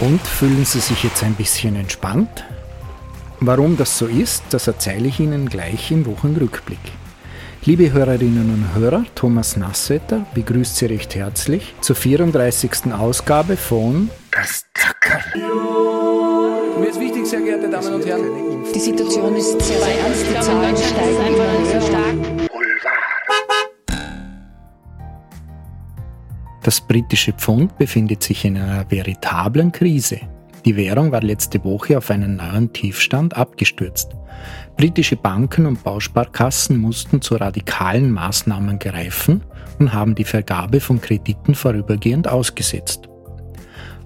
Und fühlen Sie sich jetzt ein bisschen entspannt? Warum das so ist, das erzähle ich Ihnen gleich im Wochenrückblick. Liebe Hörerinnen und Hörer, Thomas Nasswetter begrüßt Sie recht herzlich zur 34. Ausgabe von Das Tacker. Mir ist wichtig, sehr geehrte Damen und Herren. Die Situation ist sehr ernst, die Zahlen steigen immer sehr stark. Das britische Pfund befindet sich in einer veritablen Krise. Die Währung war letzte Woche auf einen neuen Tiefstand abgestürzt. Britische Banken und Bausparkassen mussten zu radikalen Maßnahmen greifen und haben die Vergabe von Krediten vorübergehend ausgesetzt.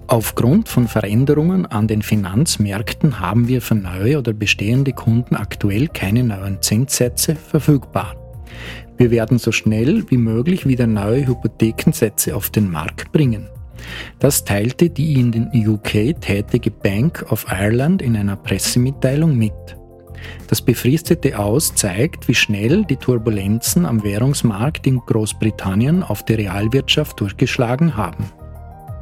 Aufgrund von Veränderungen an den Finanzmärkten haben wir für neue oder bestehende Kunden aktuell keine neuen Zinssätze verfügbar. Wir werden so schnell wie möglich wieder neue Hypothekensätze auf den Markt bringen. Das teilte die in den UK tätige Bank of Ireland in einer Pressemitteilung mit. Das befristete Aus zeigt, wie schnell die Turbulenzen am Währungsmarkt in Großbritannien auf die Realwirtschaft durchgeschlagen haben.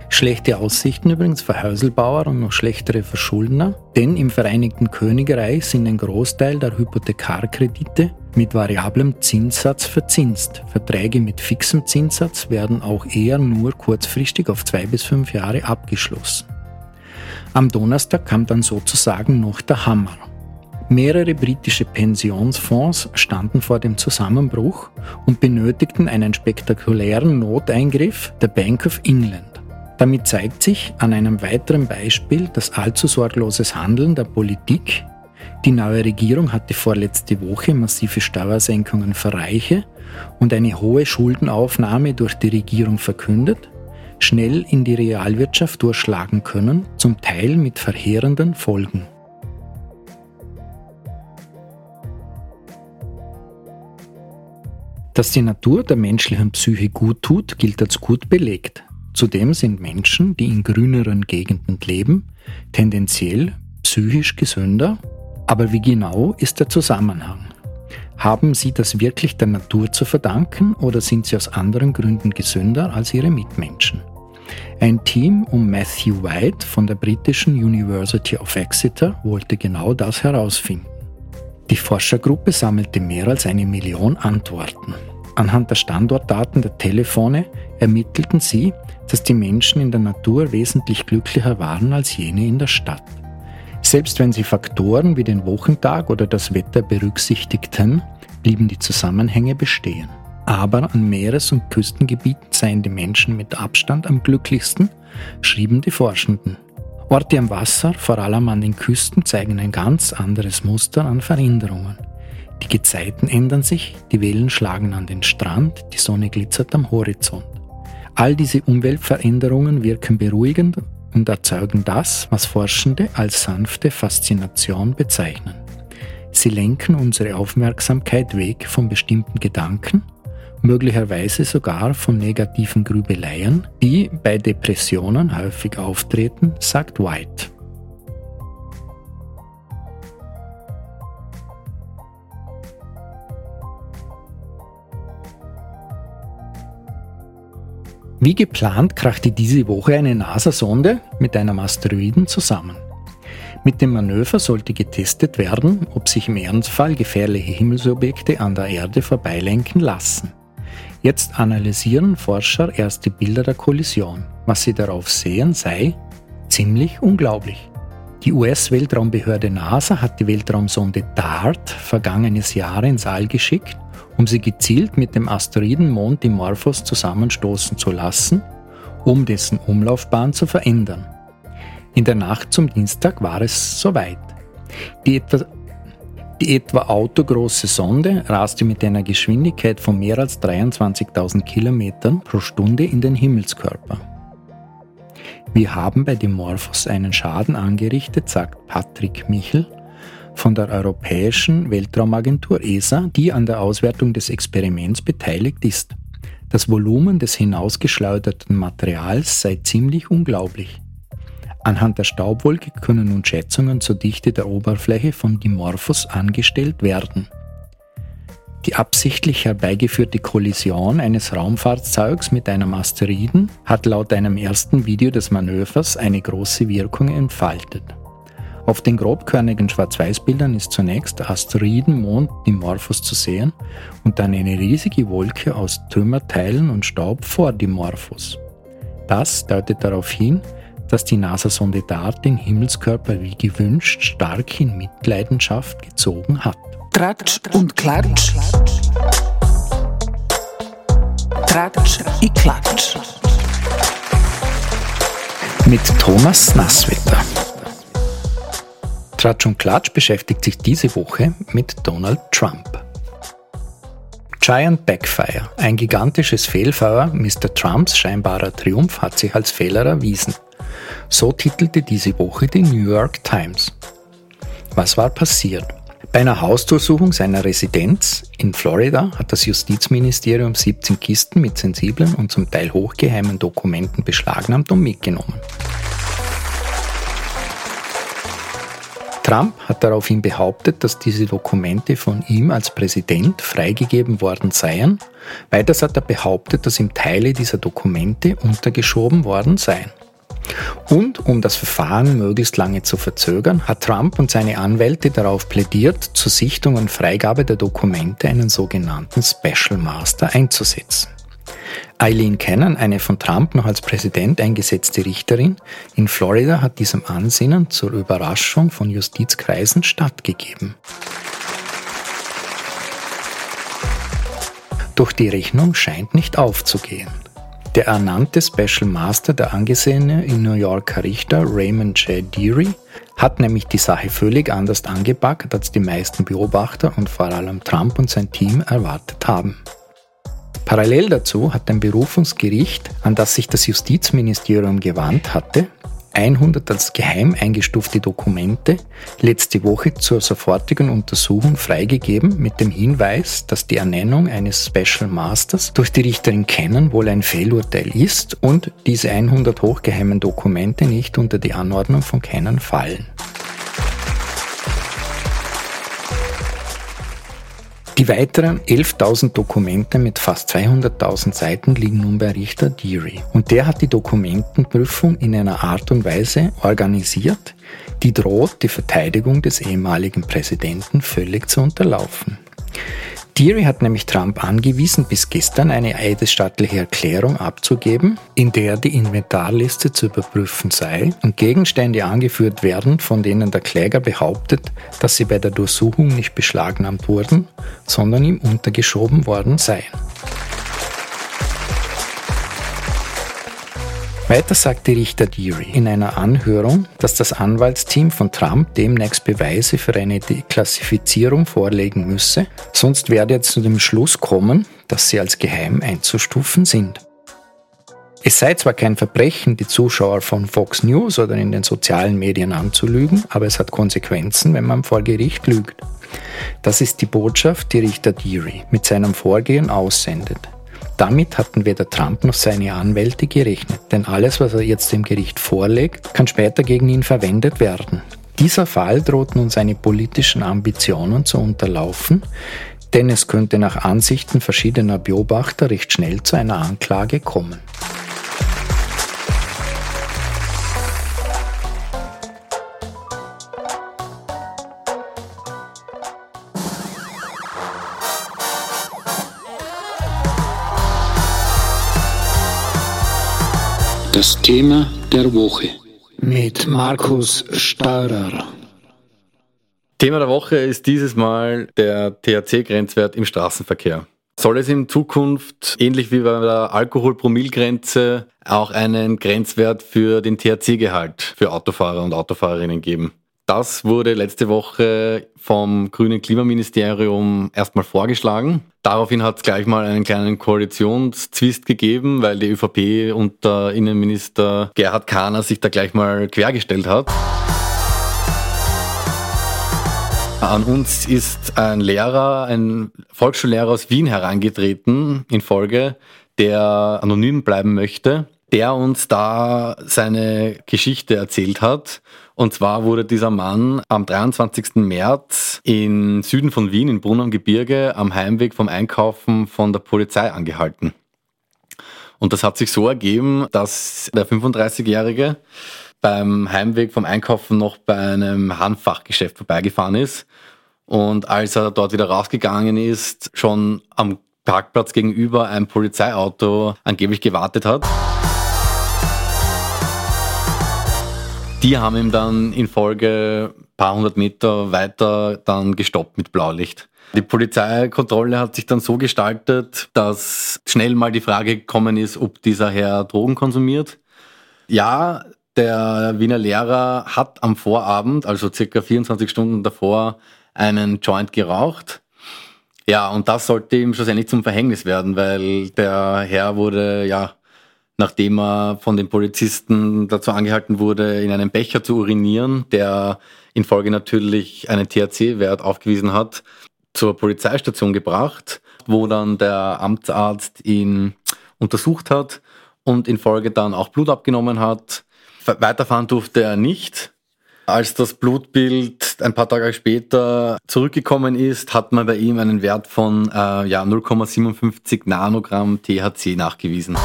Schlechte Aussichten übrigens für Häuselbauer und noch schlechtere für Schuldner, denn im Vereinigten Königreich sind ein Großteil der Hypothekarkredite mit variablem Zinssatz verzinst. Verträge mit fixem Zinssatz werden auch eher nur kurzfristig auf zwei bis fünf Jahre abgeschlossen. Am Donnerstag kam dann sozusagen noch der Hammer. Mehrere britische Pensionsfonds standen vor dem Zusammenbruch und benötigten einen spektakulären Noteingriff der Bank of England. Damit zeigt sich an einem weiteren Beispiel das allzu sorgloses Handeln der Politik. Die neue Regierung hatte vorletzte Woche massive Steuersenkungen für Reiche und eine hohe Schuldenaufnahme durch die Regierung verkündet, schnell in die Realwirtschaft durchschlagen können, zum Teil mit verheerenden Folgen. Dass die Natur der menschlichen Psyche gut tut, gilt als gut belegt. Zudem sind Menschen, die in grüneren Gegenden leben, tendenziell psychisch gesünder. Aber wie genau ist der Zusammenhang? Haben sie das wirklich der Natur zu verdanken oder sind sie aus anderen Gründen gesünder als ihre Mitmenschen? Ein Team um Matthew White von der britischen University of Exeter wollte genau das herausfinden. Die Forschergruppe sammelte mehr als eine Million Antworten. Anhand der Standortdaten der Telefone ermittelten sie, dass die Menschen in der Natur wesentlich glücklicher waren als jene in der Stadt. Selbst wenn sie Faktoren wie den Wochentag oder das Wetter berücksichtigten, blieben die Zusammenhänge bestehen. Aber an Meeres- und Küstengebieten seien die Menschen mit Abstand am glücklichsten, schrieben die Forschenden. Orte am Wasser, vor allem an den Küsten, zeigen ein ganz anderes Muster an Veränderungen. Die Gezeiten ändern sich, die Wellen schlagen an den Strand, die Sonne glitzert am Horizont. All diese Umweltveränderungen wirken beruhigend und erzeugen das, was Forschende als sanfte Faszination bezeichnen. Sie lenken unsere Aufmerksamkeit weg von bestimmten Gedanken, möglicherweise sogar von negativen Grübeleien, die bei Depressionen häufig auftreten, sagt White. Wie geplant krachte diese Woche eine NASA-Sonde mit einem Asteroiden zusammen. Mit dem Manöver sollte getestet werden, ob sich im Ernstfall gefährliche Himmelsobjekte an der Erde vorbeilenken lassen. Jetzt analysieren Forscher erste Bilder der Kollision. Was sie darauf sehen, sei ziemlich unglaublich. Die US-Weltraumbehörde NASA hat die Weltraumsonde DART vergangenes Jahr ins All geschickt um sie gezielt mit dem Asteroidenmond Dimorphos zusammenstoßen zu lassen, um dessen Umlaufbahn zu verändern. In der Nacht zum Dienstag war es soweit. Die etwa, die etwa autogroße Sonde raste mit einer Geschwindigkeit von mehr als 23.000 Kilometern pro Stunde in den Himmelskörper. Wir haben bei Dimorphos einen Schaden angerichtet, sagt Patrick Michel, von der Europäischen Weltraumagentur ESA, die an der Auswertung des Experiments beteiligt ist. Das Volumen des hinausgeschleuderten Materials sei ziemlich unglaublich. Anhand der Staubwolke können nun Schätzungen zur Dichte der Oberfläche von Dimorphos angestellt werden. Die absichtlich herbeigeführte Kollision eines Raumfahrzeugs mit einem Asteroiden hat laut einem ersten Video des Manövers eine große Wirkung entfaltet. Auf den grobkörnigen Schwarz-Weiß-Bildern ist zunächst Asteroidenmond Dimorphos zu sehen und dann eine riesige Wolke aus Trümmerteilen und Staub vor Dimorphos. Das deutet darauf hin, dass die NASA-Sonde DART den Himmelskörper wie gewünscht stark in Mitleidenschaft gezogen hat. Tratsch und Klatsch. Tratsch i Klatsch. Mit Thomas Nasswetter. Tratsch und Klatsch beschäftigt sich diese Woche mit Donald Trump. Giant Backfire, ein gigantisches Fehlfeuer, Mr. Trumps scheinbarer Triumph hat sich als Fehler erwiesen. So titelte diese Woche die New York Times. Was war passiert? Bei einer Hausdurchsuchung seiner Residenz in Florida hat das Justizministerium 17 Kisten mit sensiblen und zum Teil hochgeheimen Dokumenten beschlagnahmt und mitgenommen. Trump hat daraufhin behauptet, dass diese Dokumente von ihm als Präsident freigegeben worden seien. Weiters hat er behauptet, dass ihm Teile dieser Dokumente untergeschoben worden seien. Und um das Verfahren möglichst lange zu verzögern, hat Trump und seine Anwälte darauf plädiert, zur Sichtung und Freigabe der Dokumente einen sogenannten Special Master einzusetzen. Eileen Cannon, eine von Trump noch als Präsident eingesetzte Richterin in Florida, hat diesem Ansinnen zur Überraschung von Justizkreisen stattgegeben. Doch die Rechnung scheint nicht aufzugehen. Der ernannte Special Master, der angesehene in New Yorker Richter Raymond J. Deary, hat nämlich die Sache völlig anders angepackt, als die meisten Beobachter und vor allem Trump und sein Team erwartet haben. Parallel dazu hat ein Berufungsgericht, an das sich das Justizministerium gewandt hatte, 100 als geheim eingestufte Dokumente letzte Woche zur sofortigen Untersuchung freigegeben mit dem Hinweis, dass die Ernennung eines Special Masters durch die Richterin Kennen wohl ein Fehlurteil ist und diese 100 hochgeheimen Dokumente nicht unter die Anordnung von Kennen fallen. Die weiteren 11.000 Dokumente mit fast 200.000 Seiten liegen nun bei Richter Deary. Und der hat die Dokumentenprüfung in einer Art und Weise organisiert, die droht, die Verteidigung des ehemaligen Präsidenten völlig zu unterlaufen. Deary hat nämlich Trump angewiesen, bis gestern eine eidesstattliche Erklärung abzugeben, in der die Inventarliste zu überprüfen sei und Gegenstände angeführt werden, von denen der Kläger behauptet, dass sie bei der Durchsuchung nicht beschlagnahmt wurden, sondern ihm untergeschoben worden seien. Weiter sagte Richter Deary in einer Anhörung, dass das Anwaltsteam von Trump demnächst Beweise für eine Deklassifizierung vorlegen müsse, sonst werde er zu dem Schluss kommen, dass sie als geheim einzustufen sind. Es sei zwar kein Verbrechen, die Zuschauer von Fox News oder in den sozialen Medien anzulügen, aber es hat Konsequenzen, wenn man vor Gericht lügt. Das ist die Botschaft, die Richter Deary mit seinem Vorgehen aussendet. Damit hatten weder Trump noch seine Anwälte gerechnet, denn alles, was er jetzt dem Gericht vorlegt, kann später gegen ihn verwendet werden. Dieser Fall droht nun seine politischen Ambitionen zu unterlaufen, denn es könnte nach Ansichten verschiedener Beobachter recht schnell zu einer Anklage kommen. Thema der Woche. Mit Markus Steurer. Thema der Woche ist dieses Mal der THC-Grenzwert im Straßenverkehr. Soll es in Zukunft, ähnlich wie bei der Alkoholpromillgrenze, auch einen Grenzwert für den THC-Gehalt für Autofahrer und Autofahrerinnen geben? Das wurde letzte Woche vom grünen Klimaministerium erstmal vorgeschlagen. Daraufhin hat es gleich mal einen kleinen Koalitionszwist gegeben, weil die ÖVP unter Innenminister Gerhard Kahner sich da gleich mal quergestellt hat. An uns ist ein Lehrer, ein Volksschullehrer aus Wien herangetreten in Folge, der anonym bleiben möchte, der uns da seine Geschichte erzählt hat Und zwar wurde dieser Mann am 23. März im Süden von Wien, in Brunn am Gebirge, am Heimweg vom Einkaufen von der Polizei angehalten. Und das hat sich so ergeben, dass der 35-Jährige beim Heimweg vom Einkaufen noch bei einem Handfachgeschäft vorbeigefahren ist. Und als er dort wieder rausgegangen ist, schon am Parkplatz gegenüber ein Polizeiauto angeblich gewartet hat. Die haben ihm dann in Folge ein paar hundert Meter weiter dann gestoppt mit Blaulicht. Die Polizeikontrolle hat sich dann so gestaltet, dass schnell mal die Frage gekommen ist, ob dieser Herr Drogen konsumiert. Ja, der Wiener Lehrer hat am Vorabend, also circa 24 Stunden davor, einen Joint geraucht. Ja, und das sollte ihm schlussendlich zum Verhängnis werden, weil der Herr wurde ja nachdem er von den Polizisten dazu angehalten wurde, in einen Becher zu urinieren, der in Folge natürlich einen THC-Wert aufgewiesen hat, zur Polizeistation gebracht, wo dann der Amtsarzt ihn untersucht hat und in Folge dann auch Blut abgenommen hat. Weiterfahren durfte er nicht. Als das Blutbild ein paar Tage später zurückgekommen ist, hat man bei ihm einen Wert von äh, ja, 0,57 Nanogramm THC nachgewiesen.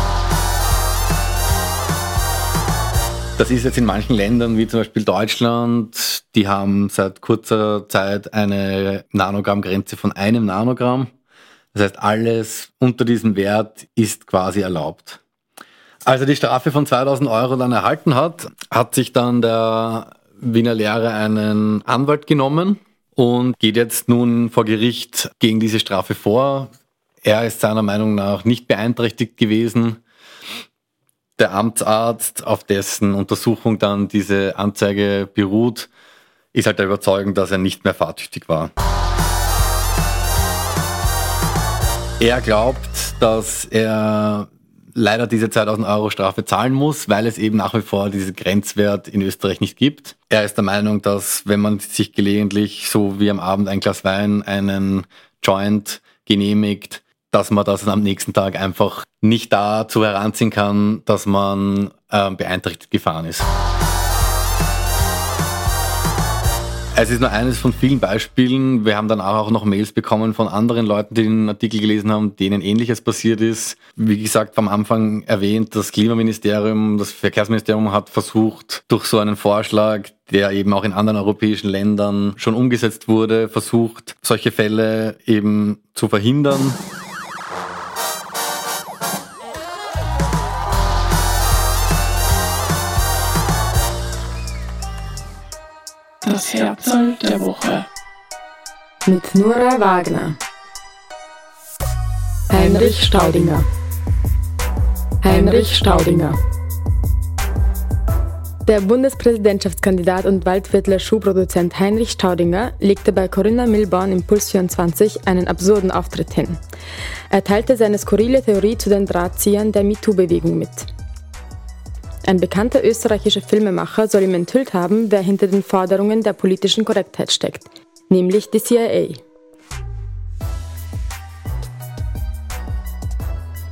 Das ist jetzt in manchen Ländern, wie zum Beispiel Deutschland, die haben seit kurzer Zeit eine Nanogrammgrenze von einem Nanogramm. Das heißt, alles unter diesem Wert ist quasi erlaubt. Als er die Strafe von 2000 Euro dann erhalten hat, hat sich dann der Wiener Lehrer einen Anwalt genommen und geht jetzt nun vor Gericht gegen diese Strafe vor. Er ist seiner Meinung nach nicht beeinträchtigt gewesen der Amtsarzt, auf dessen Untersuchung dann diese Anzeige beruht, ist halt der Überzeugung, dass er nicht mehr fahrtüchtig war. Er glaubt, dass er leider diese 2000 Euro Strafe zahlen muss, weil es eben nach wie vor diesen Grenzwert in Österreich nicht gibt. Er ist der Meinung, dass wenn man sich gelegentlich so wie am Abend ein Glas Wein einen Joint genehmigt, dass man das am nächsten Tag einfach nicht dazu heranziehen kann, dass man äh, beeinträchtigt gefahren ist. Es ist nur eines von vielen Beispielen. Wir haben dann auch noch Mails bekommen von anderen Leuten, die den Artikel gelesen haben, denen ähnliches passiert ist. Wie gesagt, am Anfang erwähnt, das Klimaministerium, das Verkehrsministerium hat versucht, durch so einen Vorschlag, der eben auch in anderen europäischen Ländern schon umgesetzt wurde, versucht, solche Fälle eben zu verhindern. Das Herzl der Woche. Mit Nora Wagner. Heinrich Staudinger. Heinrich Staudinger. Der Bundespräsidentschaftskandidat und Waldviertler Schuhproduzent Heinrich Staudinger legte bei Corinna Milborn im Puls 24 einen absurden Auftritt hin. Er teilte seine skurrile Theorie zu den Drahtziehern der MeToo-Bewegung mit. Ein bekannter österreichischer Filmemacher soll ihm enthüllt haben, wer hinter den Forderungen der politischen Korrektheit steckt, nämlich die CIA.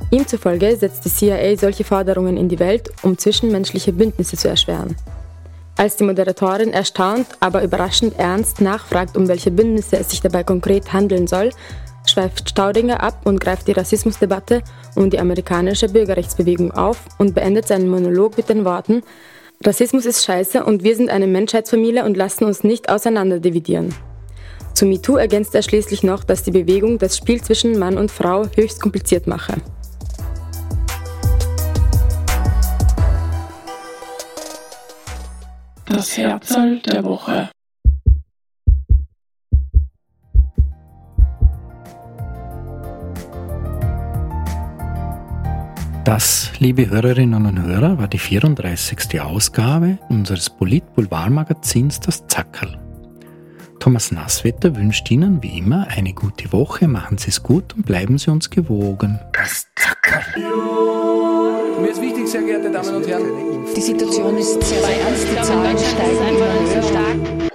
Ihm zufolge setzt die CIA solche Forderungen in die Welt, um zwischenmenschliche Bündnisse zu erschweren. Als die Moderatorin erstaunt, aber überraschend ernst nachfragt, um welche Bündnisse es sich dabei konkret handeln soll, schweift Staudinger ab und greift die Rassismusdebatte und die amerikanische Bürgerrechtsbewegung auf und beendet seinen Monolog mit den Worten Rassismus ist scheiße und wir sind eine Menschheitsfamilie und lassen uns nicht auseinanderdividieren. Zu MeToo ergänzt er schließlich noch, dass die Bewegung das Spiel zwischen Mann und Frau höchst kompliziert mache. Das Herzl der Woche. Das, liebe Hörerinnen und Hörer, war die 34. Ausgabe unseres Polit-Boulevard-Magazins Das Zackerl. Thomas Nasswetter wünscht Ihnen wie immer eine gute Woche, machen Sie es gut und bleiben Sie uns gewogen. Das Zackerl. Mir ist wichtig, sehr geehrte Damen und Herren, Die Situation ist sehr ernst, die Zahlen steigen immer höher.